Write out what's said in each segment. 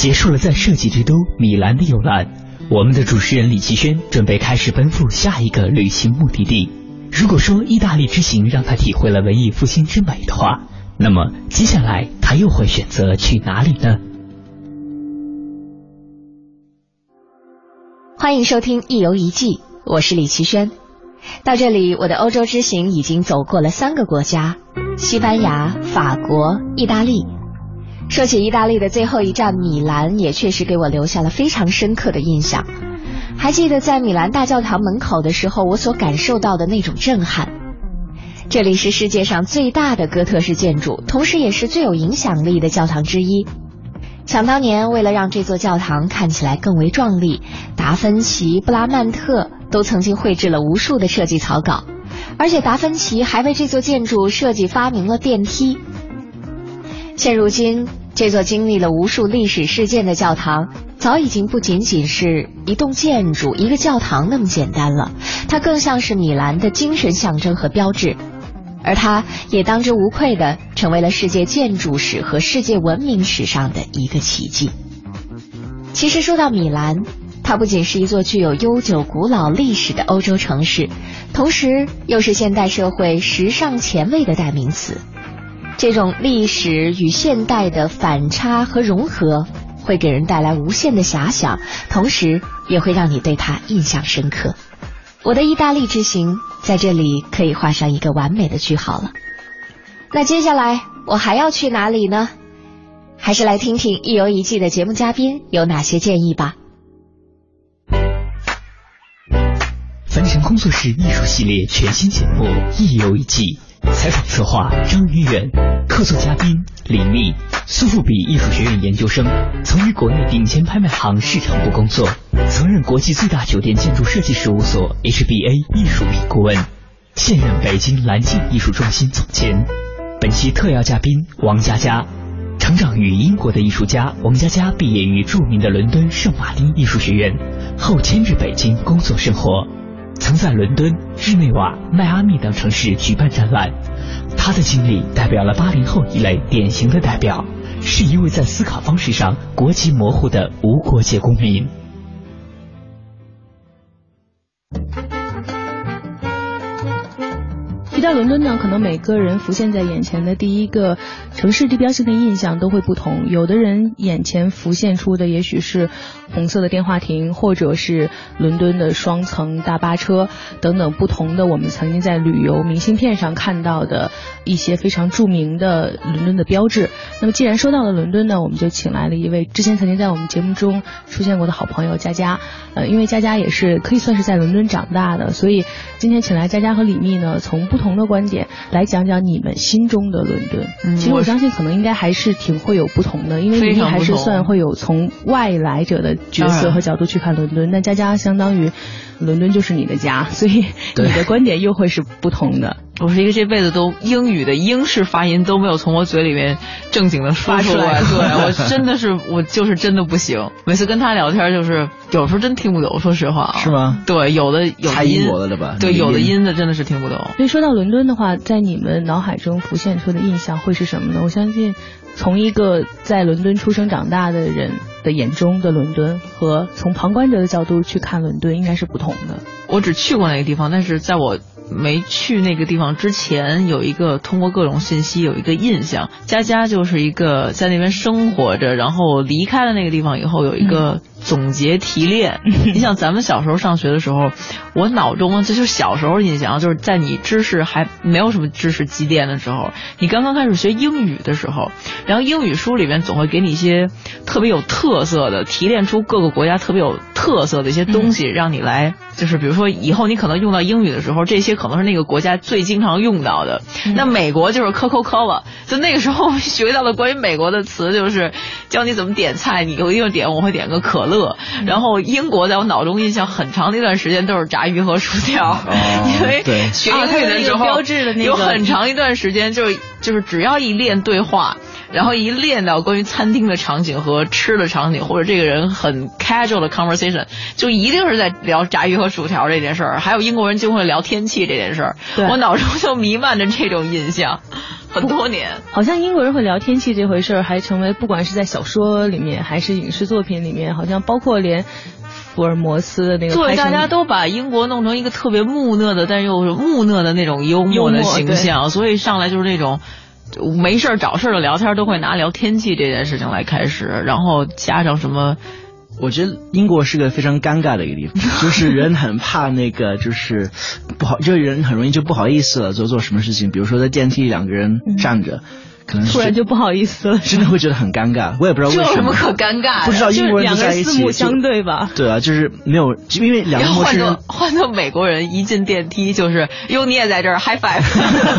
结束了在设计之都米兰的游览，我们的主持人李奇轩准备开始奔赴下一个旅行目的地。如果说意大利之行让他体会了文艺复兴之美的话，那么接下来他又会选择去哪里呢？欢迎收听《一游一季》，我是李奇轩。到这里，我的欧洲之行已经走过了三个国家：西班牙、法国、意大利。说起意大利的最后一站米兰，也确实给我留下了非常深刻的印象。还记得在米兰大教堂门口的时候，我所感受到的那种震撼。这里是世界上最大的哥特式建筑，同时也是最有影响力的教堂之一。想当年，为了让这座教堂看起来更为壮丽，达芬奇、布拉曼特都曾经绘制了无数的设计草稿，而且达芬奇还为这座建筑设计发明了电梯。现如今，这座经历了无数历史事件的教堂，早已经不仅仅是一栋建筑、一个教堂那么简单了，它更像是米兰的精神象征和标志。而它也当之无愧的成为了世界建筑史和世界文明史上的一个奇迹。其实说到米兰，它不仅是一座具有悠久古老历史的欧洲城市，同时又是现代社会时尚前卫的代名词。这种历史与现代的反差和融合，会给人带来无限的遐想，同时也会让你对它印象深刻。我的意大利之行在这里可以画上一个完美的句号了。那接下来我还要去哪里呢？还是来听听《一游一季》的节目嘉宾有哪些建议吧。凡尘工作室艺术系列全新节目《一游一季》，采访策划张云远，客座嘉宾李密，苏富比艺术学院研究生，曾于国内顶尖拍卖行市场部工作，曾任国际最大酒店建筑设计事务所 HBA 艺术品顾问，现任北京蓝镜艺术中心总监。本期特邀嘉宾王佳佳。成长于英国的艺术家王佳佳毕业于著名的伦敦圣马丁艺术学院，后迁至北京工作生活，曾在伦敦、日内瓦、迈阿密等城市举办展览。他的经历代表了八零后一类典型的代表，是一位在思考方式上国籍模糊的无国界公民。提到伦敦呢，可能每个人浮现在眼前的第一个城市地标性的印象都会不同。有的人眼前浮现出的也许是红色的电话亭，或者是伦敦的双层大巴车等等不同的我们曾经在旅游明信片上看到的一些非常著名的伦敦的标志。那么既然说到了伦敦呢，我们就请来了一位之前曾经在我们节目中出现过的好朋友佳佳。呃，因为佳佳也是可以算是在伦敦长大的，所以今天请来佳佳和李密呢，从不同的观点来讲讲你们心中的伦敦。嗯其实我相信可能应该还是挺会有不同的，因为李密还是算会有从外来者的角色和角度去看伦敦，那佳佳相当于。伦敦就是你的家，所以你的观点又会是不同的。我是一个这辈子都英语的英式发音都没有从我嘴里面正经的说出来，对我真的是我就是真的不行。每次跟他聊天，就是有时候真听不懂，说实话啊。是吗？对，有的有的音的了吧？对，有的音的真的是听不懂。所以说到伦敦的话，在你们脑海中浮现出的印象会是什么呢？我相信，从一个在伦敦出生长大的人的眼中的伦敦，和从旁观者的角度去看伦敦，应该是不同的。我只去过那个地方，但是在我。没去那个地方之前，有一个通过各种信息有一个印象，佳佳就是一个在那边生活着，然后离开了那个地方以后有一个。总结提炼，你像咱们小时候上学的时候，我脑中这就是小时候印象，就是在你知识还没有什么知识积淀的时候，你刚刚开始学英语的时候，然后英语书里面总会给你一些特别有特色的，提炼出各个国家特别有特色的一些东西，让你来，就是比如说以后你可能用到英语的时候，这些可能是那个国家最经常用到的。那美国就是 Coca Cola，就那个时候学到的关于美国的词就是教你怎么点菜，你有一个点我会点个可。乐，然后英国在我脑中印象很长的一段时间都是炸鱼和薯条，因为学英语的时候有很长一段时间就是就是只要一练对话，然后一练到关于餐厅的场景和吃的场景，或者这个人很 casual 的 conversation，就一定是在聊炸鱼和薯条这件事儿。还有英国人就会聊天气这件事儿，我脑中就弥漫着这种印象。很多年，好像英国人会聊天气这回事儿，还成为不管是在小说里面还是影视作品里面，好像包括连福尔摩斯的那个，对，大家都把英国弄成一个特别木讷的，但又是木讷的那种幽默的形象，所以上来就是那种没事儿找事儿的聊天，都会拿聊天气这件事情来开始，然后加上什么。我觉得英国是个非常尴尬的一个地方，就是人很怕那个，就是不好，就是人很容易就不好意思了，做做什么事情，比如说在电梯里两个人站着。突然就不好意思了，真的会觉得很尴尬。我也不知道为什么。有什么可尴尬？不知道英国人在一起。四目相对吧。对啊，就是没有，因为两个陌生人。换做美国人一进电梯就是哟，你也在这儿，high five。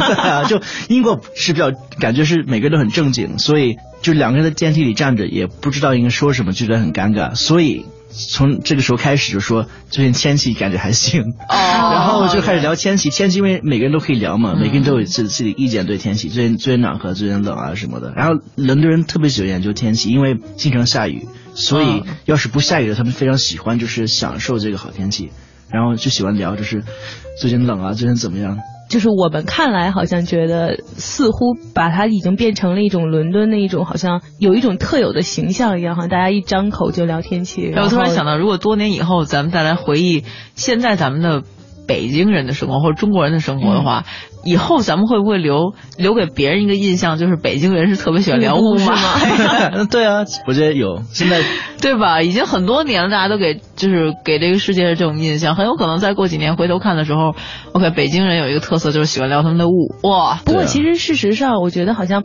对啊，就英国是比较感觉是每个人都很正经，所以就两个人在电梯里站着，也不知道应该说什么，就觉得很尴尬，所以。从这个时候开始就说最近天气感觉还行，然后就开始聊天气。天气因为每个人都可以聊嘛，每个人都有自自己意见对天气，最近最近暖和，最近冷啊什么的。然后伦敦人特别喜欢研究天气，因为经常下雨，所以要是不下雨的，他们非常喜欢就是享受这个好天气，然后就喜欢聊就是最近冷啊，最近怎么样。就是我们看来好像觉得似乎把它已经变成了一种伦敦的一种好像有一种特有的形象一样，好像大家一张口就聊天气。我突然想到，如果多年以后咱们再来回忆现在咱们的北京人的生活或者中国人的生活的话。以后咱们会不会留留给别人一个印象，就是北京人是特别喜欢聊雾霾？对啊，我觉得有。现在 对吧？已经很多年了，大家都给就是给这个世界的这种印象，很有可能再过几年回头看的时候，OK，北京人有一个特色就是喜欢聊他们的物。哇！不过其实事实上，我觉得好像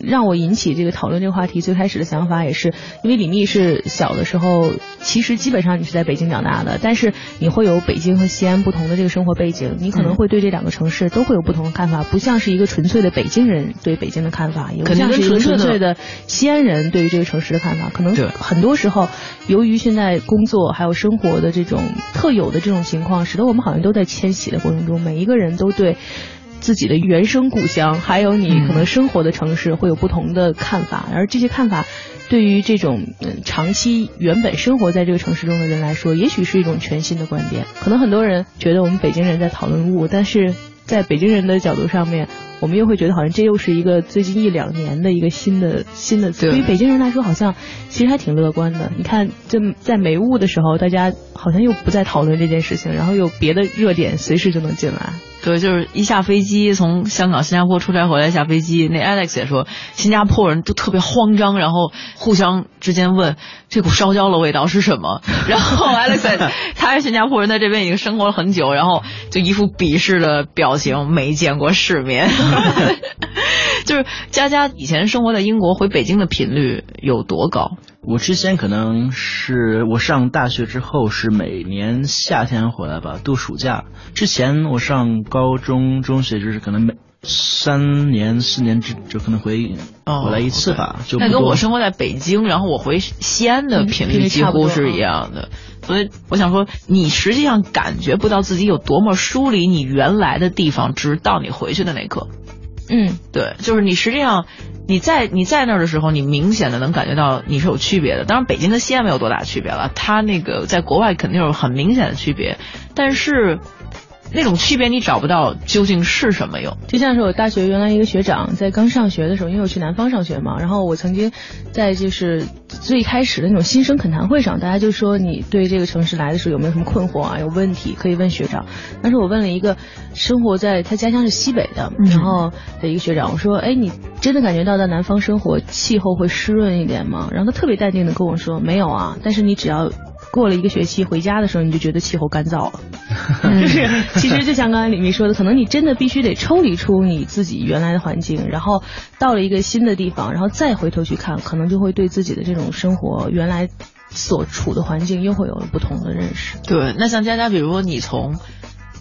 让我引起这个讨论这个话题最开始的想法，也是因为李密是小的时候，其实基本上你是在北京长大的，但是你会有北京和西安不同的这个生活背景，你可能会对这两个城市都会有不同。的看法，不像是一个纯粹的北京人对北京的看法，也不像是一个纯粹的西安人对于这个城市的看法。可能很多时候，由于现在工作还有生活的这种特有的这种情况，使得我们好像都在迁徙的过程中，每一个人都对自己的原生故乡，还有你可能生活的城市会有不同的看法。而这些看法，对于这种长期原本生活在这个城市中的人来说，也许是一种全新的观点。可能很多人觉得我们北京人在讨论物，但是。在北京人的角度上面，我们又会觉得好像这又是一个最近一两年的一个新的新的。对于北京人来说，好像其实还挺乐观的。你看，这在没雾的时候，大家好像又不再讨论这件事情，然后有别的热点随时就能进来。对，就是一下飞机从香港、新加坡出差回来下飞机，那 Alex 也说，新加坡人都特别慌张，然后互相之间问这股烧焦的味道是什么。然后 Alex 他是新加坡人，在这边已经生活了很久，然后就一副鄙视的表情，没见过世面。就是佳佳以前生活在英国，回北京的频率有多高？我之前可能是我上大学之后是每年夏天回来吧，度暑假。之前我上高中、中学就是可能每三年四年之就可能回哦回来一次吧，就不那跟我生活在北京，然后我回西安的频率率几乎是一样的。所以我想说，你实际上感觉不到自己有多么疏离你原来的地方，直到你回去的那刻。嗯，对，就是你实际上你在你在那儿的时候，你明显的能感觉到你是有区别的。当然，北京跟西安没有多大区别了，它那个在国外肯定有很明显的区别，但是那种区别你找不到究竟是什么哟。就像是我大学原来一个学长在刚上学的时候，因为我去南方上学嘛，然后我曾经在就是最开始的那种新生恳谈会上，大家就说你对这个城市来的时候有没有什么困惑啊，有问题可以问学长。当时我问了一个生活在他家乡是西北的，嗯然后的一个学长，我说，哎，你真的感觉到在南方生活气候会湿润一点吗？然后他特别淡定的跟我说，没有啊，但是你只要过了一个学期回家的时候，你就觉得气候干燥了。就是其实就像刚才李明说的，可能你真的必须得抽离出你自己原来的环境，然后到了一个新的地方，然后再回头去看，可能就会对自己的这种生活原来所处的环境又会有了不同的认识。对，那像佳佳，比如说你从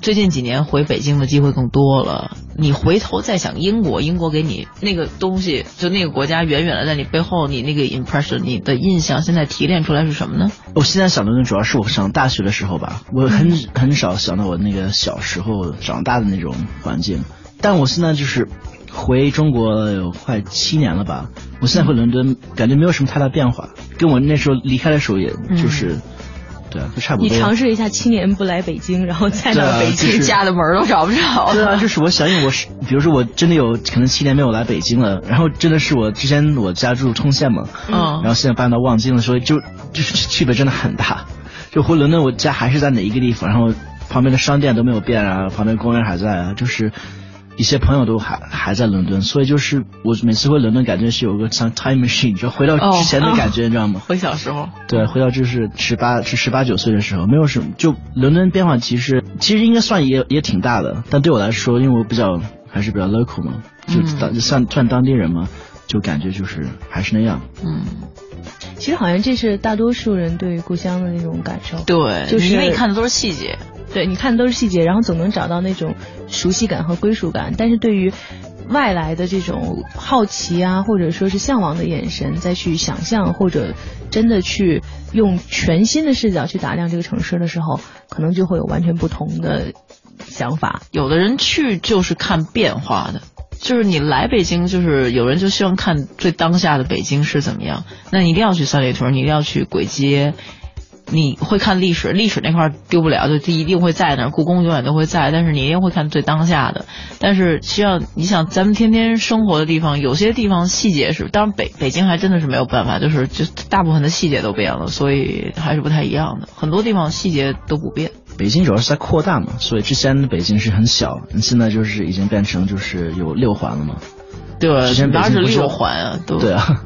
最近几年回北京的机会更多了，你回头再想英国，英国给你那个东西，就那个国家远远的在你背后，你那个 impression，你的印象现在提炼出来是什么呢？我现在想的主要是我上大学的时候吧，我很很少想到我那个小时候长大的那种环境，但我现在就是回中国有快七年了吧，我现在回伦敦感觉没有什么太大变化，跟我那时候离开的时候也就是，对啊，就差不多。你尝试一下七年不来北京，然后再到北京就是家的门儿都找不着。对啊，就是我想，因为我是，比如说我真的有可能七年没有来北京了，然后真的是我之前我家住通县嘛，嗯然后现在搬到望京了，所以就 就是区别真的很大。就回伦敦，我家还是在哪一个地方，然后旁边的商店都没有变啊，旁边公园还在啊，就是一些朋友都还还在伦敦，所以就是我每次回伦敦，感觉是有个像 time machine，就回到之前的感觉，你知道吗？回小时候，对，回到就是十八是十八九岁的时候，没有什么，就伦敦变化其实其实应该算也也挺大的，但对我来说，因为我比较还是比较 local 嘛，就嗯当、就算算当地人嘛，就感觉就是还是那样。嗯，其实好像这是大多数人对故乡的那种感受。对，就是因为你看的都是细节。对，你看的都是细节，然后总能找到那种熟悉感和归属感。但是对于外来的这种好奇啊，或者说是向往的眼神，再去想象或者真的去用全新的视角去打量这个城市的时候，可能就会有完全不同的想法。有的人去就是看变化的，就是你来北京，就是有人就希望看最当下的北京是怎么样。那你一定要去三里屯，你一定要去簋街，你会看历史，历史那块儿丢不了，就一定会在那儿，故宫永远都会在，但是你一定会看最当下的。但是需要你想，咱们天天生活的地方，有些地方细节是，当然北北京还真的是没有办法，就是就大部分的细节都变了，所以还是不太一样的。很多地方细节都不变。北京主要是在扩大嘛，所以之前的北京是很小，现在就是已经变成就是有六环了嘛。对，之前北京不是六环啊？都对啊，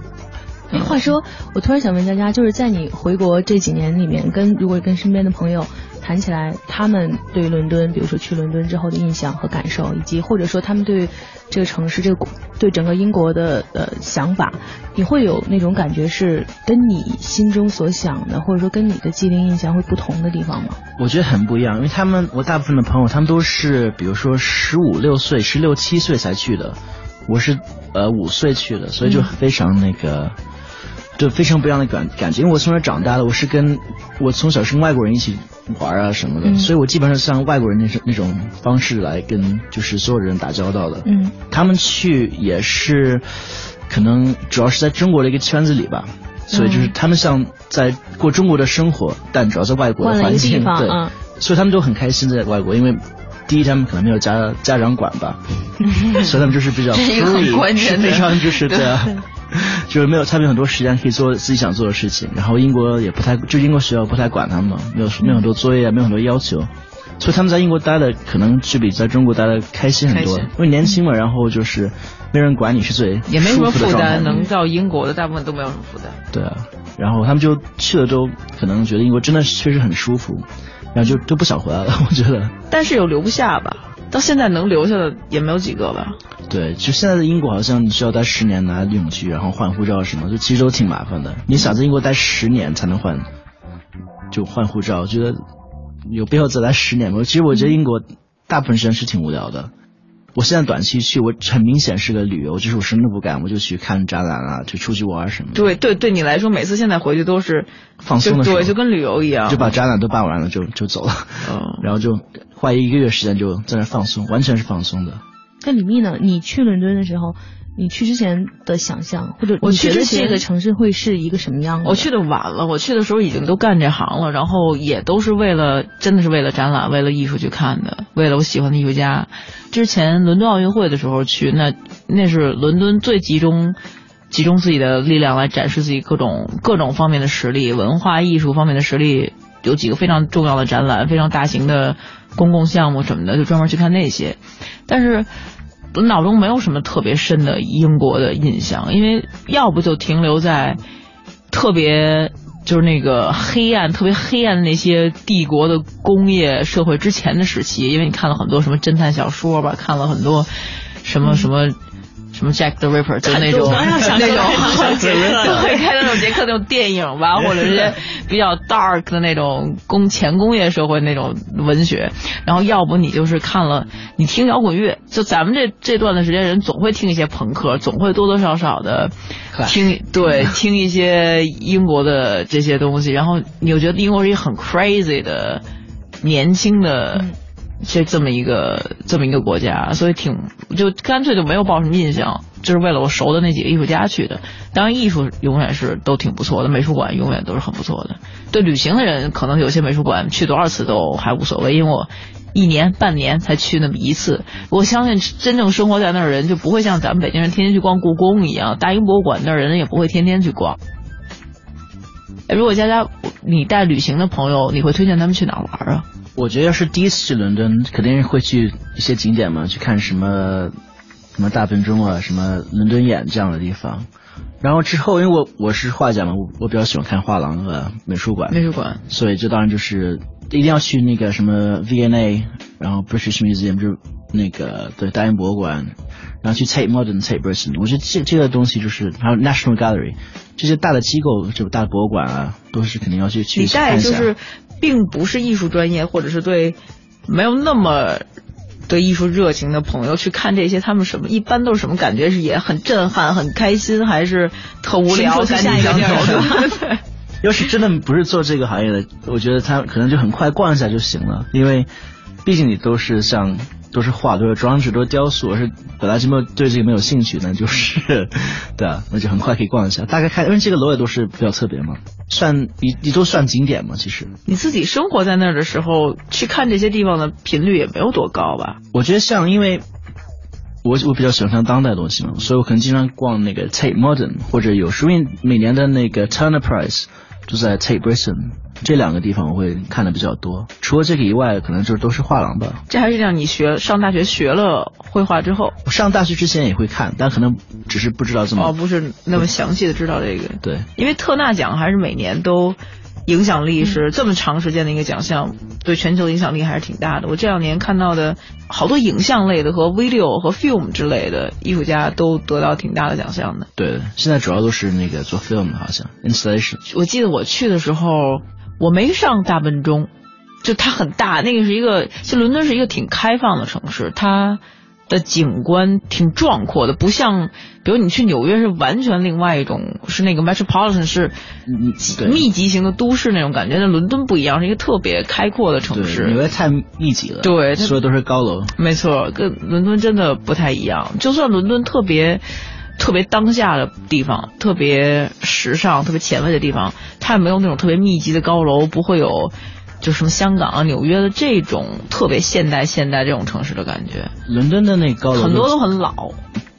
哎，话说，我突然想问佳佳，就是在你回国这几年里面，跟如果跟身边的朋友谈起来，他们对伦敦，比如说去伦敦之后的印象和感受，以及或者说他们对这个城市、这个国对整个英国的呃想法，你会有那种感觉是跟你心中所想的，或者说跟你的既定印象会不同的地方吗？我觉得很不一样，因为他们我大部分的朋友他们都是比如说十五六岁、十六七岁才去的，我是呃五岁去的，所以就非常那个。就非常不一样的感感觉，因为我从小长大的，我是跟我从小是跟外国人一起玩啊什么的，嗯所以我基本上像外国人那种那种方式来跟就是所有人打交道的。嗯他们去也是可能主要是在中国的一个圈子里吧，所以就是他们像在过中国的生活，但主要在外国的环境，对，嗯所以他们都很开心在外国，因为第一他们可能没有家家长管吧，所以他们就是比较非常就是对啊。就是没有，他们有很多时间可以做自己想做的事情，然后英国也不太，就英国学校不太管他们嘛，没有没有很多作业，没有很多要求，所以他们在英国待的可能就比在中国待的开心很多，因为年轻嘛，然后就是没人管你是最也没什么负担，能到英国的大部分都没有什么负担。对啊，然后他们就去了都可能觉得英国真的确实很舒服，然后就都不想回来了，我觉得。但是有留不下吧？到现在能留下的也没有几个吧？对，就现在的英国好像你需要待十年拿永居，然后换护照什么，就其实都挺麻烦的。你想在英国待十年才能换，就换护照，觉得有必要再来十年吗？其实我觉得英国大部分时间是挺无聊的。我现在短期去，我很明显是个旅游，就是我什么都不干，我就去看展览啊，就出去玩什么的。对对，对你来说，每次现在回去都是放松的时候，对，就跟旅游一样，就把展览都办完了就就走了，嗯，然后就花一个月时间就在那放松，完全是放松的。那李密呢？你去伦敦的时候？你去之前的想象，或者我去的这个城市会是一个什么样的？我去的晚了，我去的时候已经都干这行了，然后也都是为了，真的是为了展览，为了艺术去看的，为了我喜欢的艺术家。之前伦敦奥运会的时候去，那那是伦敦最集中集中自己的力量来展示自己各种各种方面的实力，文化艺术方面的实力，有几个非常重要的展览，非常大型的公共项目什么的，就专门去看那些，但是。我脑中没有什么特别深的英国的印象，因为要不就停留在特别就是那个黑暗、特别黑暗的那些帝国的工业社会之前的时期，因为你看了很多什么侦探小说吧，看了很多什么什么。什么 Jack the Ripper 就那种 那种对，看那种杰克那种电影吧，或者是比较 dark 的那种工前工业社会那种文学，然后要不你就是看了你听摇滚乐，就咱们这这段的时间人总会听一些朋克，总会多多少少的听对 听一些英国的这些东西，然后你又觉得英国是一个很 crazy 的年轻的。这这么一个这么一个国家，所以挺就干脆就没有抱什么印象，就是为了我熟的那几个艺术家去的。当然，艺术永远是都挺不错的，美术馆永远都是很不错的。对旅行的人，可能有些美术馆去多少次都还无所谓，因为我一年半年才去那么一次。我相信真正生活在那儿的人，就不会像咱们北京人天天去逛故宫一样，大英博物馆那儿人也不会天天去逛。如果佳佳你带旅行的朋友，你会推荐他们去哪玩啊？我觉得要是第一次去伦敦，肯定是会去一些景点嘛，去看什么什么大笨钟啊，什么伦敦眼这样的地方。然后之后，因为我我是画家嘛，我我比较喜欢看画廊和美术馆。美术馆。所以这当然就是一定要去那个什么 V&A，然后 British Museum 就那个对大英博物馆，然后去 Tate Modern、Tate Britain。我觉得这这个东西就是还有 National Gallery 这些大的机构，这种大的博物馆啊，都是肯定要去去看一下。并不是艺术专业，或者是对没有那么对艺术热情的朋友去看这些，他们什么一般都是什么感觉？是也很震撼、很开心，还是特无聊？赶紧想走。要是真的不是做这个行业的，我觉得他可能就很快逛一下就行了，因为毕竟你都是像。都是画，都是装置，都是雕塑。是本来就没有对这个没有兴趣，那就是，对啊，那就很快可以逛一下。大概看，因为这个楼也都是比较特别嘛，算你你都算景点吗。其实你自己生活在那儿的时候，去看这些地方的频率也没有多高吧？我觉得像，因为我我比较喜欢看当代东西嘛，所以我可能经常逛那个 Tate Modern，或者有时候每年的那个 Turner Prize 就在 Tate Britain。这两个地方我会看的比较多，除了这个以外，可能就是都是画廊吧。这还是让你学上大学学了绘画之后，上大学之前也会看，但可能只是不知道这么哦，不是那么详细的知道这个。对，因为特纳奖还是每年都影响力是这么长时间的一个奖项，对全球影响力还是挺大的。我这两年看到的好多影像类的和 video 和 film 之类的艺术家都得到挺大的奖项的。对，现在主要都是那个做 film 好像 installation。我记得我去的时候。我没上大笨钟，就它很大，那个是一个，其实伦敦是一个挺开放的城市，它的景观挺壮阔的，不像，比如你去纽约是完全另外一种，是那个 metropolitan 是密集型的都市那种感觉，那伦敦不一样，是一个特别开阔的城市。纽约太密集了，对，所有都是高楼。没错，跟伦敦真的不太一样，就算伦敦特别。特别当下的地方，特别时尚、特别前卫的地方，它也没有那种特别密集的高楼，不会有就什么香港啊、纽约的这种特别现代、现代这种城市的感觉。伦敦的那高楼很多都很老。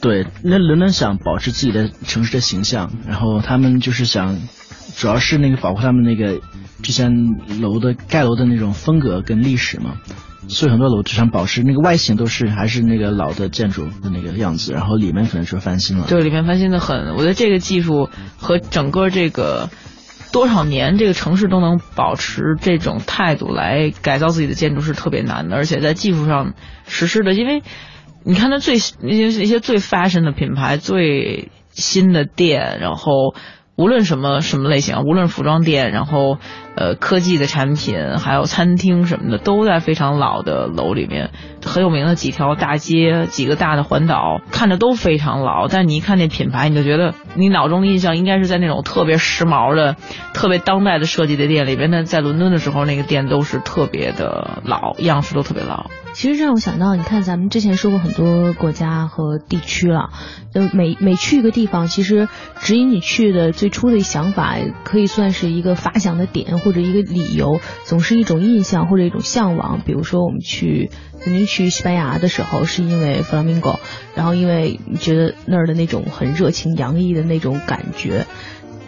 对，那伦敦想保持自己的城市的形象，然后他们就是想，主要是那个保护他们那个之前楼的盖楼的那种风格跟历史嘛。所以很多楼只想保持那个外形都是还是那个老的建筑的那个样子，然后里面可能是翻新了。对，里面翻新的很。我觉得这个技术和整个这个多少年这个城市都能保持这种态度来改造自己的建筑是特别难的，而且在技术上实施的，因为你看它最那些一些最 fashion 的品牌、最新的店，然后。无论什么什么类型，无论服装店，然后呃科技的产品，还有餐厅什么的，都在非常老的楼里面。很有名的几条大街，几个大的环岛，看着都非常老。但你一看那品牌，你就觉得你脑中的印象应该是在那种特别时髦的、特别当代的设计的店里边。那在伦敦的时候，那个店都是特别的老，样式都特别老。其实让我想到，你看咱们之前说过很多国家和地区了，就每每去一个地方，其实指引你去的最初的想法，可以算是一个发想的点或者一个理由，总是一种印象或者一种向往。比如说我们去。曾经去西班牙的时候，是因为弗拉明戈，然后因为觉得那儿的那种很热情洋溢的那种感觉。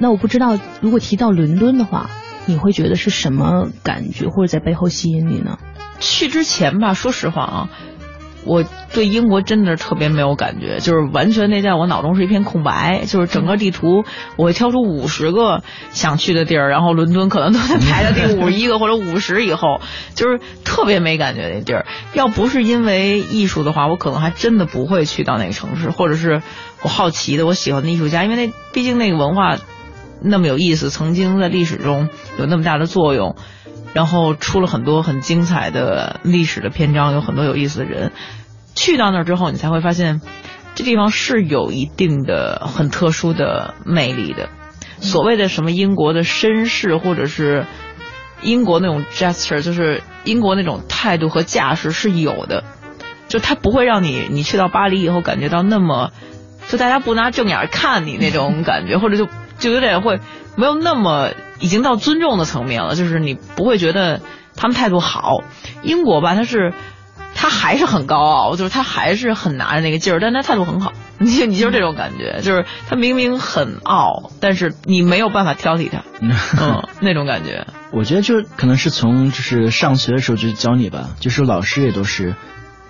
那我不知道，如果提到伦敦的话，你会觉得是什么感觉，或者在背后吸引你呢？去之前吧，说实话啊。我对英国真的是特别没有感觉，就是完全那在我脑中是一片空白，就是整个地图我会挑出五十个想去的地儿，然后伦敦可能都得排在第五十一个或者五十以后，就是特别没感觉那地儿。要不是因为艺术的话，我可能还真的不会去到那个城市，或者是我好奇的，我喜欢的艺术家，因为那毕竟那个文化那么有意思，曾经在历史中有那么大的作用。然后出了很多很精彩的历史的篇章，有很多有意思的人。去到那儿之后，你才会发现，这地方是有一定的很特殊的魅力的。所谓的什么英国的绅士，或者是英国那种 gesture，就是英国那种态度和架势是有的。就他不会让你，你去到巴黎以后感觉到那么，就大家不拿正眼看你那种感觉，或者就就有点会没有那么。已经到尊重的层面了，就是你不会觉得他们态度好。英国吧，他是他还是很高傲，就是他还是很拿着那个劲儿，但他态度很好。你你就是这种感觉，就是他明明很傲，但是你没有办法挑剔他，嗯，那种感觉。我觉得就可能是从就是上学的时候就教你吧，就是老师也都是，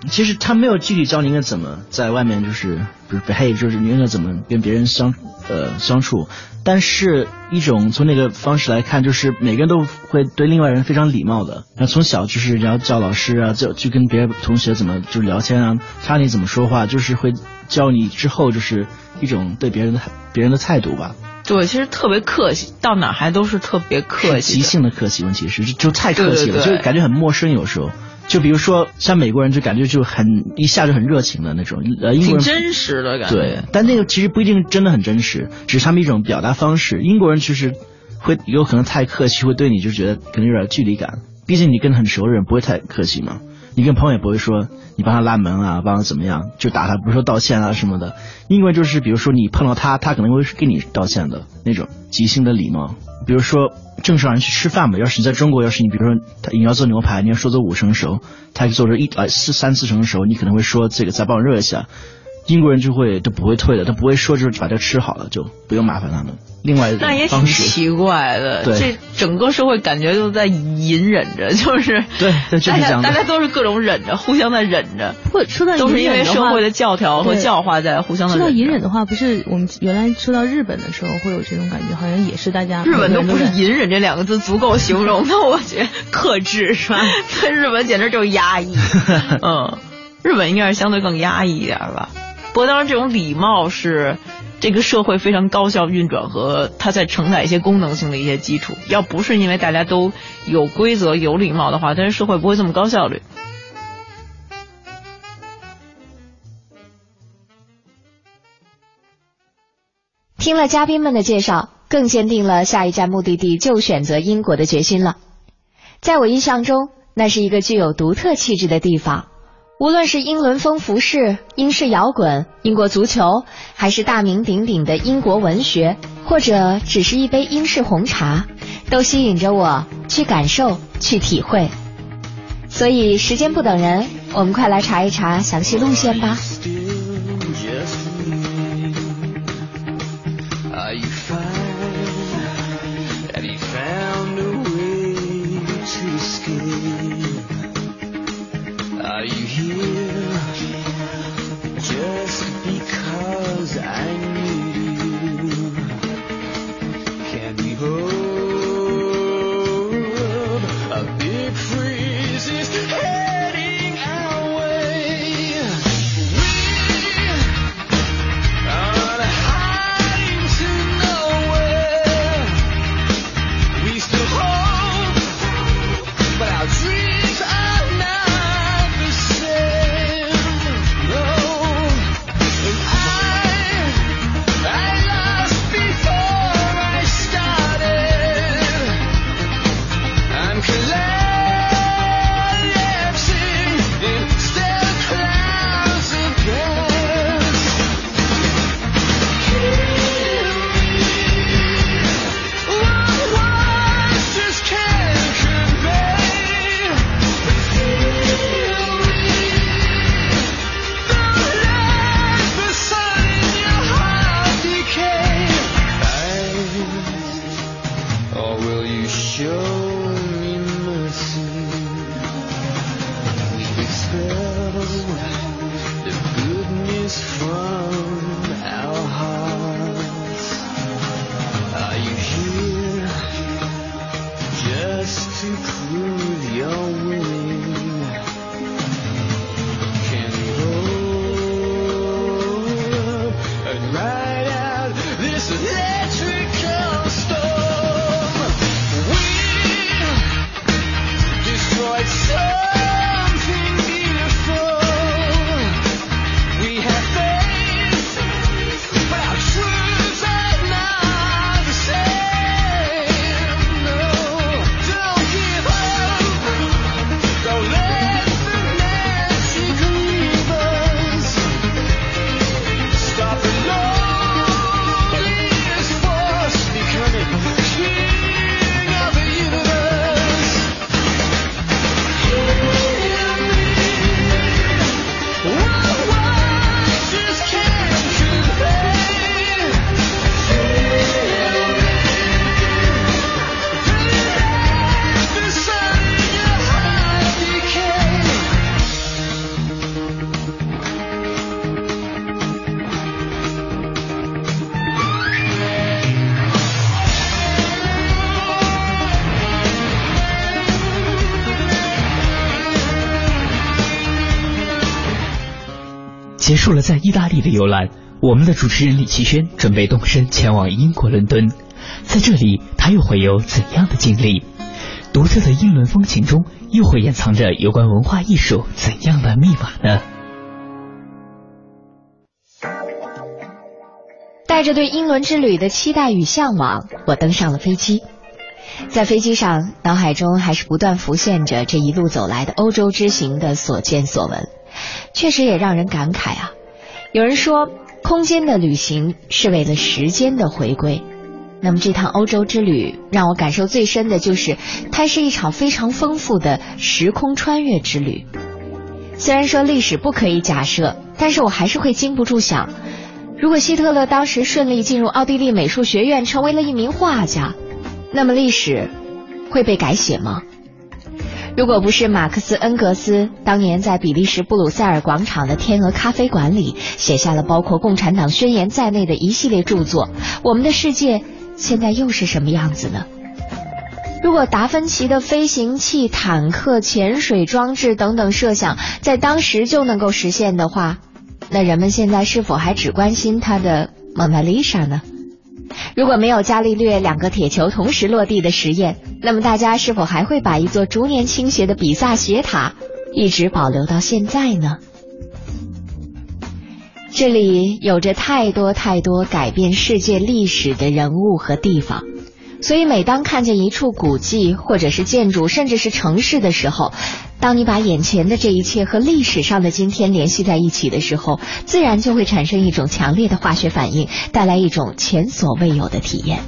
其实他没有具体教你应该怎么在外面就是不是 behave，就是你应该怎么跟别人相呃相处。但是一种从那个方式来看，就是每个人都会对另外人非常礼貌的。那从小就是然后叫老师啊，就去跟别的同学怎么就是聊天啊，他你怎么说话，就是会教你之后就是一种对别人的别人的态度吧。对，其实特别客气，到哪还都是特别客气。即兴的客气，问题是就太客气了，就感觉很陌生，有时候。就比如说，像美国人就感觉就很一下就很热情的那种，呃，英国人真实的感觉。对，但那个其实不一定真的很真实，只是他们一种表达方式。英国人其实会有可能太客气，会对你就觉得可能有点距离感。毕竟你跟很熟的人不会太客气嘛，你跟朋友也不会说你帮他拉门啊，帮他怎么样，就打他，不是说道歉啊什么的。因为就是比如说你碰到他，他可能会跟你道歉的那种即兴的礼貌。比如说，正常人去吃饭嘛，要是你在中国，要是你比如说他你要做牛排，你要说做五成熟，他做着一来四三四成熟，你可能会说这个再帮我热一下。英国人就会都不会退的，他不会说就是把这吃好了，就不用麻烦他们。另外那也挺奇怪的，这整个社会感觉都在隐忍着，就是对，大家大家都是各种忍着，互相在忍着。不说到都是因为社会的教条和教化在互相的。说到隐忍的话，不是我们原来说到日本的时候会有这种感觉，好像也是大家日本都不是隐忍这两个字足够形容的，我觉得克制是吧？在日本简直就是压抑，嗯，日本应该是相对更压抑一点吧。不过当然，这种礼貌是这个社会非常高效运转和它在承载一些功能性的一些基础。要不是因为大家都有规则、有礼貌的话，但是社会不会这么高效率。听了嘉宾们的介绍，更坚定了下一站目的地就选择英国的决心了。在我印象中，那是一个具有独特气质的地方。无论是英伦风服饰、英式摇滚、英国足球，还是大名鼎鼎的英国文学，或者只是一杯英式红茶，都吸引着我去感受、去体会。所以时间不等人，我们快来查一查详细路线吧。在意大利的游览，我们的主持人李奇轩准备动身前往英国伦敦，在这里他又会有怎样的经历？独特的英伦风情中，又会掩藏着有关文化艺术怎样的密码呢？带着对英伦之旅的期待与向往，我登上了飞机。在飞机上，脑海中还是不断浮现着这一路走来的欧洲之行的所见所闻，确实也让人感慨啊。有人说，空间的旅行是为了时间的回归。那么这趟欧洲之旅让我感受最深的就是，它是一场非常丰富的时空穿越之旅。虽然说历史不可以假设，但是我还是会禁不住想，如果希特勒当时顺利进入奥地利美术学院，成为了一名画家。那么历史会被改写吗？如果不是马克思恩格斯当年在比利时布鲁塞尔广场的天鹅咖啡馆里写下了包括《共产党宣言》在内的一系列著作，我们的世界现在又是什么样子呢？如果达芬奇的飞行器、坦克、潜水装置等等设想在当时就能够实现的话，那人们现在是否还只关心他的蒙娜丽莎呢？如果没有伽利略两个铁球同时落地的实验，那么大家是否还会把一座逐年倾斜的比萨斜塔一直保留到现在呢？这里有着太多太多改变世界历史的人物和地方。所以，每当看见一处古迹，或者是建筑，甚至是城市的时候，当你把眼前的这一切和历史上的今天联系在一起的时候，自然就会产生一种强烈的化学反应，带来一种前所未有的体验。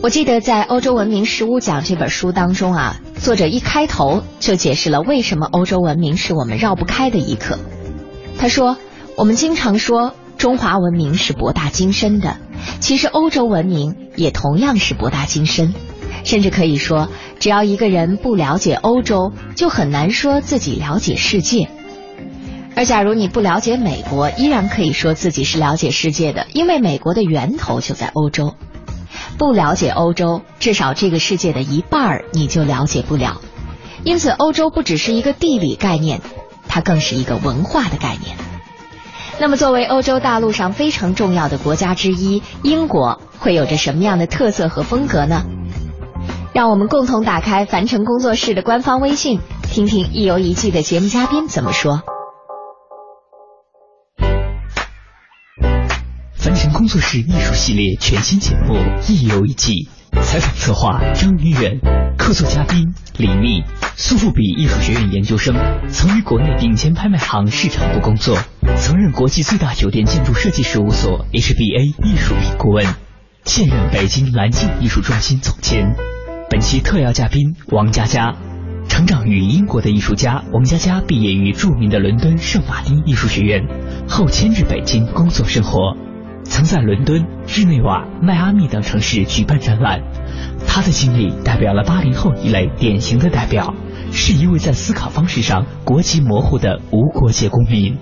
我记得在《欧洲文明十五讲》这本书当中啊，作者一开头就解释了为什么欧洲文明是我们绕不开的一课。他说：“我们经常说中华文明是博大精深的。”其实欧洲文明也同样是博大精深，甚至可以说，只要一个人不了解欧洲，就很难说自己了解世界。而假如你不了解美国，依然可以说自己是了解世界的，因为美国的源头就在欧洲。不了解欧洲，至少这个世界的一半儿你就了解不了。因此，欧洲不只是一个地理概念，它更是一个文化的概念。那么，作为欧洲大陆上非常重要的国家之一，英国会有着什么样的特色和风格呢？让我们共同打开凡尘工作室的官方微信，听听一游一季的节目嘉宾怎么说。凡尘工作室艺术系列全新节目《一游一季》，采访策划张云远，客座嘉宾李密。苏富比艺术学院研究生，曾于国内顶尖拍卖行市场部工作，曾任国际最大酒店建筑设计事务所 HBA 艺术品顾问，现任北京蓝镜艺术中心总监。本期特邀嘉宾王佳佳，成长于英国的艺术家王佳佳毕业于著名的伦敦圣马丁艺术学院，后迁至北京工作生活，曾在伦敦、日内瓦、迈阿密等城市举办展览。他的经历代表了八零后一类典型的代表。是一位在思考方式上国籍模糊的无国界公民。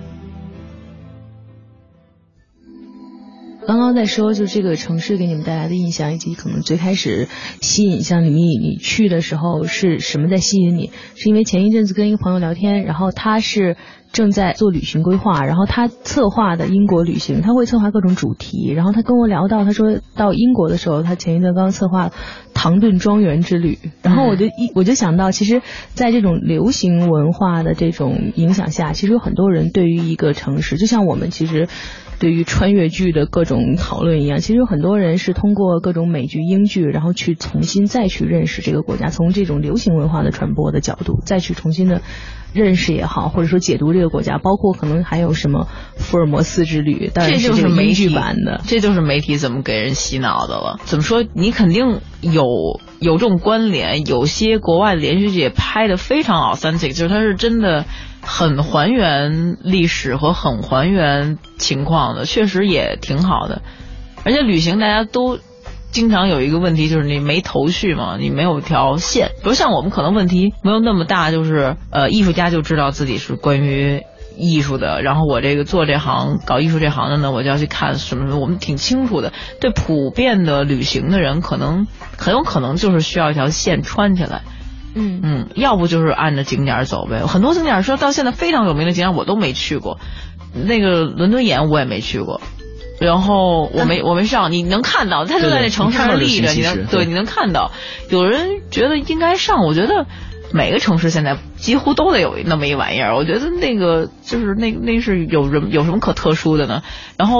刚刚在说，就这个城市给你们带来的印象，以及可能最开始吸引像李密，你去的时候是什么在吸引你？是因为前一阵子跟一个朋友聊天，然后他是。正在做旅行规划，然后他策划的英国旅行，他会策划各种主题。然后他跟我聊到，他说到英国的时候，他前一段刚策划唐顿庄园之旅。然后我就一我就想到，其实，在这种流行文化的这种影响下，其实有很多人对于一个城市，就像我们其实对于穿越剧的各种讨论一样，其实有很多人是通过各种美剧、英剧，然后去重新再去认识这个国家，从这种流行文化的传播的角度，再去重新的。认识也好，或者说解读这个国家，包括可能还有什么福尔摩斯之旅，但这就是美剧版的，这就是媒体怎么给人洗脑的了。怎么说？你肯定有有这种关联。有些国外的连续剧也拍的非常 authentic，就是它是真的很还原历史和很还原情况的，确实也挺好的。而且旅行大家都。经常有一个问题就是你没头绪嘛，你没有条线。比如像我们可能问题没有那么大，就是呃，艺术家就知道自己是关于艺术的，然后我这个做这行搞艺术这行的呢，我就要去看什么什么，我们挺清楚的。对普遍的旅行的人，可能很有可能就是需要一条线穿起来。嗯嗯，要不就是按着景点儿走呗。很多景点儿说到现在非常有名的景点我都没去过，那个伦敦眼我也没去过。然后我没我没上，你能看到，它就在那城市上立着，你能对你能看到。有人觉得应该上，我觉得每个城市现在几乎都得有那么一玩意儿。我觉得那个就是那那是有人有什么可特殊的呢？然后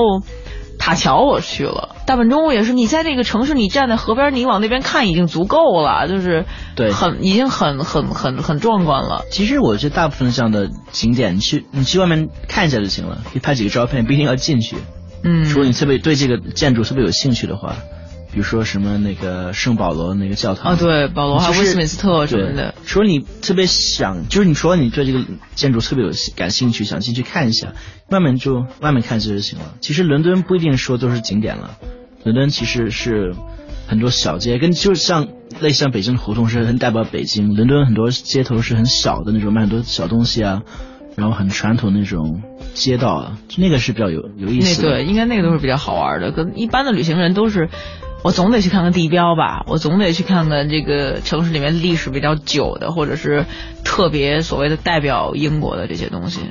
塔桥我去了，大本钟也是。你在那个城市，你站在河边，你往那边看已经足够了，就是对，很已经很很很很壮观了。其实我觉得大部分这样的景点，你去你去外面看一下就行了，你拍几个照片，不一定要进去。嗯，如果你特别对这个建筑特别有兴趣的话，比如说什么那个圣保罗那个教堂啊，对，保罗还有威斯敏斯特什么的。除了你特别想，就是你除了你对这个建筑特别有感兴趣，想进去看一下，外面就外面看就行了。其实伦敦不一定说都是景点了，伦敦其实是很多小街，跟就像类似像北京的胡同是很代表北京，伦敦很多街头是很小的那种卖很多小东西啊。然后很传统那种街道啊，那个是比较有有意思。那对，应该那个都是比较好玩的。跟一般的旅行人都是，我总得去看看地标吧，我总得去看看这个城市里面历史比较久的，或者是特别所谓的代表英国的这些东西。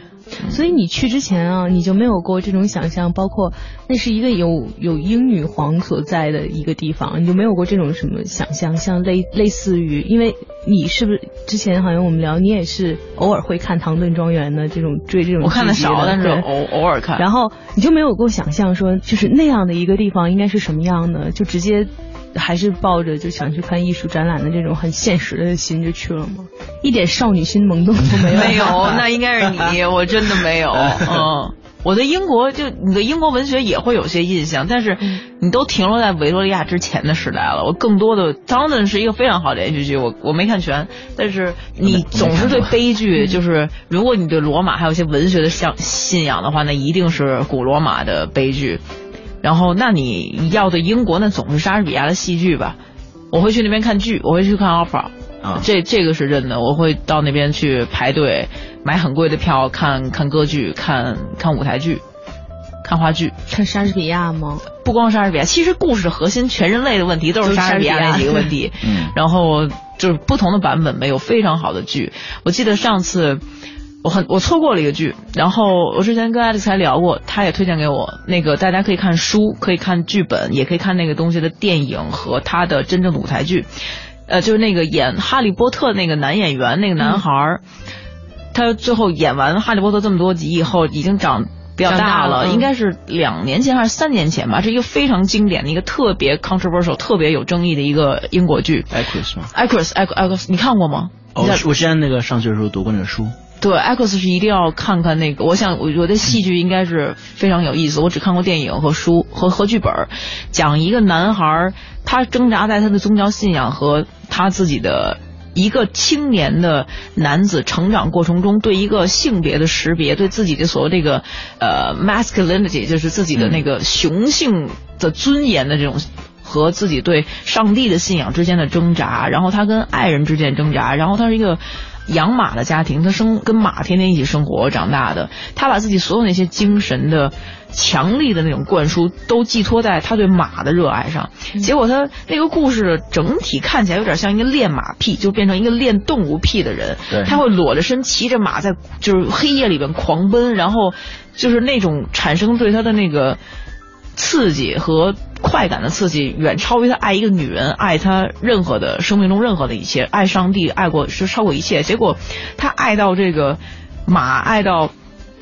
所以你去之前啊，你就没有过这种想象，包括那是一个有有英女皇所在的一个地方，你就没有过这种什么想象，像类类似于，因为你是不是之前好像我们聊，你也是偶尔会看《唐顿庄园》的这种追这种，我看的少，但是偶偶尔看，然后你就没有过想象说，就是那样的一个地方应该是什么样的，就直接。还是抱着就想去看艺术展览的这种很现实的心就去了吗？一点少女心萌动都没有。没有，那应该是你，我真的没有。嗯，我对英国就你的英国文学也会有些印象，但是你都停留在维多利亚之前的时代了。我更多的《当然是一个非常好的连续剧，我我没看全，但是你总是对悲剧，就是如果你对罗马还有一些文学的像信仰的话，那一定是古罗马的悲剧。然后，那你要的英国那总是莎士比亚的戏剧吧？我会去那边看剧，我会去看 opera，啊，这这个是真的。我会到那边去排队买很贵的票看看歌剧，看看舞台剧，看话剧。看莎士比亚吗？不光莎士比亚，其实故事的核心，全人类的问题都是莎士比亚那几个问题。嗯，然后就是不同的版本没有非常好的剧。我记得上次。我很我错过了一个剧，然后我之前跟 Alex 还聊过，他也推荐给我那个大家可以看书，可以看剧本，也可以看那个东西的电影和他的真正的舞台剧，呃，就是那个演哈利波特那个男演员那个男孩儿，他最后演完哈利波特这么多集以后，已经长比较大了，应该是两年前还是三年前吧，是一个非常经典的一个特别 controversial、特别有争议的一个英国剧。艾克斯吗？艾克斯，艾克艾克斯，你看过吗？哦，我之前那个上学的时候读过那个书。对，X 是一定要看看那个。我想，我觉得戏剧应该是非常有意思。我只看过电影和书和和剧本，讲一个男孩，他挣扎在他的宗教信仰和他自己的一个青年的男子成长过程中对一个性别的识别，对自己的所谓这个呃 masculinity，就是自己的那个雄性的尊严的这种和自己对上帝的信仰之间的挣扎，然后他跟爱人之间挣扎，然后他是一个。养马的家庭，他生跟马天天一起生活长大的，他把自己所有那些精神的强力的那种灌输都寄托在他对马的热爱上。结果他那个故事整体看起来有点像一个练马癖，就变成一个练动物癖的人。他会裸着身骑着马在就是黑夜里边狂奔，然后就是那种产生对他的那个刺激和。快感的刺激远超于他爱一个女人，爱他任何的生命中任何的一切，爱上帝，爱过是超过一切。结果他爱到这个马，爱到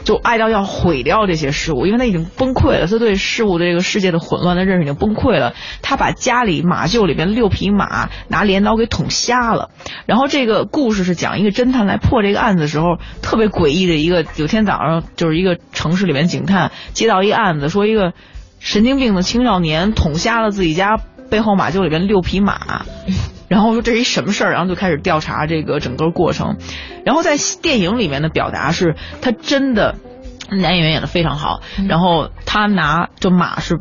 就爱到要毁掉这些事物，因为他已经崩溃了。他对事物的这个世界的混乱的认识已经崩溃了。他把家里马厩里边六匹马拿镰刀给捅瞎了。然后这个故事是讲一个侦探来破这个案子的时候，特别诡异的一个。有天早上就是一个城市里面警探接到一个案子，说一个。神经病的青少年捅瞎了自己家背后马厩里边六匹马，然后说这是一什么事儿，然后就开始调查这个整个过程。然后在电影里面的表达是，他真的男演员演的非常好。然后他拿这马是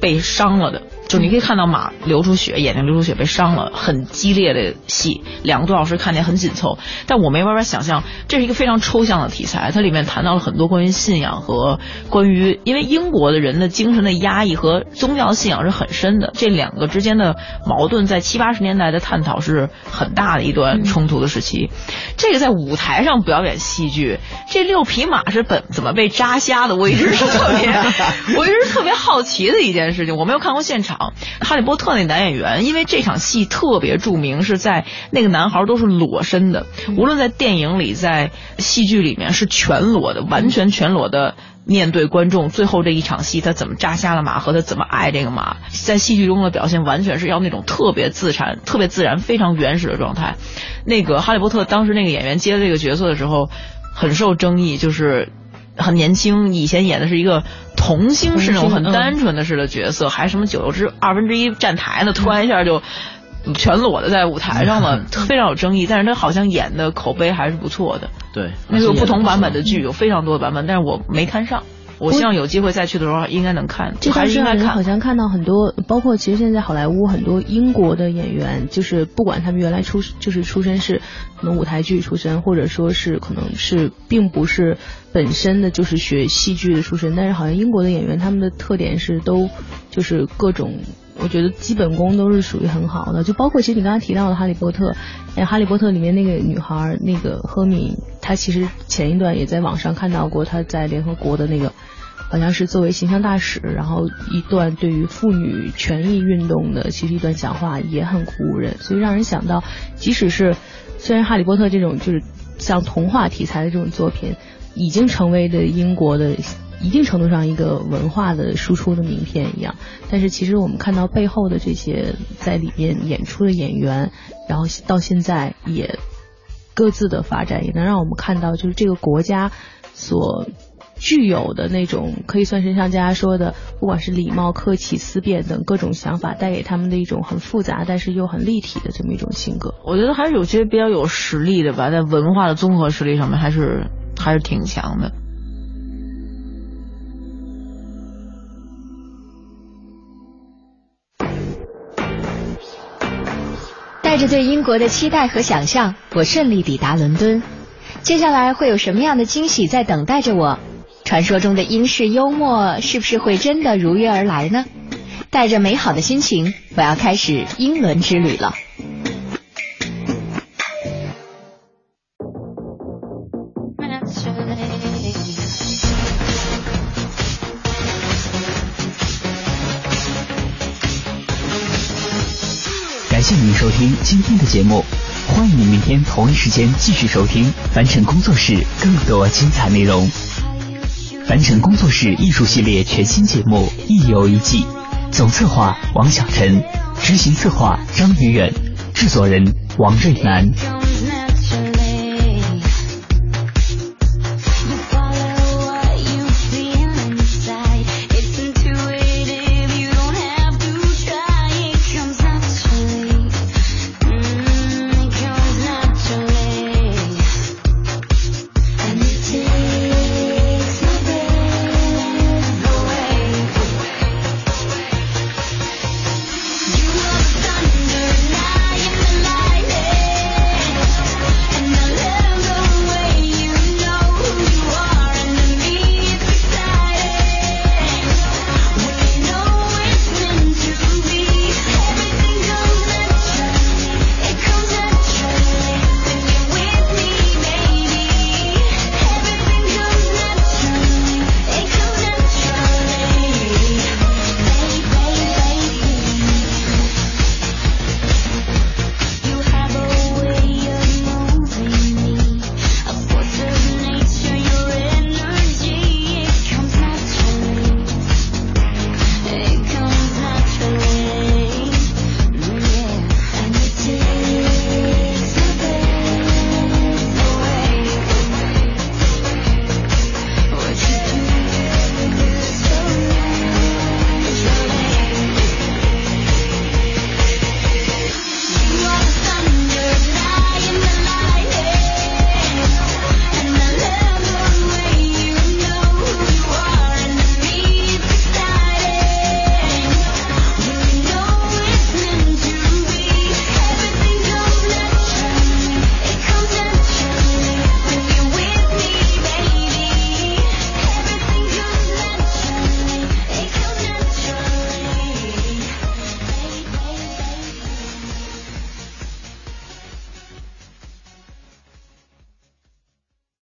被伤了的。就你可以看到马流出血，眼睛流出血被伤了，很激烈的戏，两个多小时看起来很紧凑，但我没办法想象，这是一个非常抽象的题材，它里面谈到了很多关于信仰和关于，因为英国的人的精神的压抑和宗教信仰是很深的，这两个之间的矛盾在七八十年代的探讨是很大的一段冲突的时期，这个在舞台上表演戏剧，这六匹马是本怎么被扎瞎的，我一直是特别，我一直是特别好奇的一件事情，我没有看过现场。哈利波特那男演员，因为这场戏特别著名，是在那个男孩都是裸身的，无论在电影里，在戏剧里面是全裸的，完全全裸的面对观众。最后这一场戏，他怎么扎瞎了马和他怎么爱这个马，在戏剧中的表现完全是要那种特别自然、特别自然、非常原始的状态。那个哈利波特当时那个演员接这个角色的时候，很受争议，就是很年轻，以前演的是一个。童星是那种很单纯的似的角色，还什么九又之二分之一站台呢？突然一下就全裸的在舞台上了，非常有争议。但是他好像演的口碑还是不错的。对，那个不同版本的剧有非常多的版本，但是我没看上。我希望有机会再去的时候应该能看。这还是应该看。好像看到很多，包括其实现在好莱坞很多英国的演员，就是不管他们原来出就是出身是可能舞台剧出身，或者说是可能是并不是本身的就是学戏剧的出身，但是好像英国的演员他们的特点是都就是各种，我觉得基本功都是属于很好的。就包括其实你刚才提到的《哈利波特》，哎，《哈利波特》里面那个女孩那个赫敏，她其实前一段也在网上看到过她在联合国的那个。好像是作为形象大使，然后一段对于妇女权益运动的其实一段讲话也很鼓舞人，所以让人想到，即使是虽然《哈利波特》这种就是像童话题材的这种作品，已经成为的英国的一定程度上一个文化的输出的名片一样，但是其实我们看到背后的这些在里面演出的演员，然后到现在也各自的发展，也能让我们看到就是这个国家所。具有的那种可以算是像大家说的，不管是礼貌、客气、思辨等各种想法，带给他们的一种很复杂但是又很立体的这么一种性格。我觉得还是有些比较有实力的吧，在文化的综合实力上面还是还是挺强的。带着对英国的期待和想象，我顺利抵达伦敦。接下来会有什么样的惊喜在等待着我？传说中的英式幽默是不是会真的如约而来呢？带着美好的心情，我要开始英伦之旅了。感谢您收听今天的节目，欢迎您明天同一时间继续收听凡尘工作室更多精彩内容。凡尘工作室艺术系列全新节目《一游一季》，总策划王小晨，执行策划张宇远，制作人王瑞南。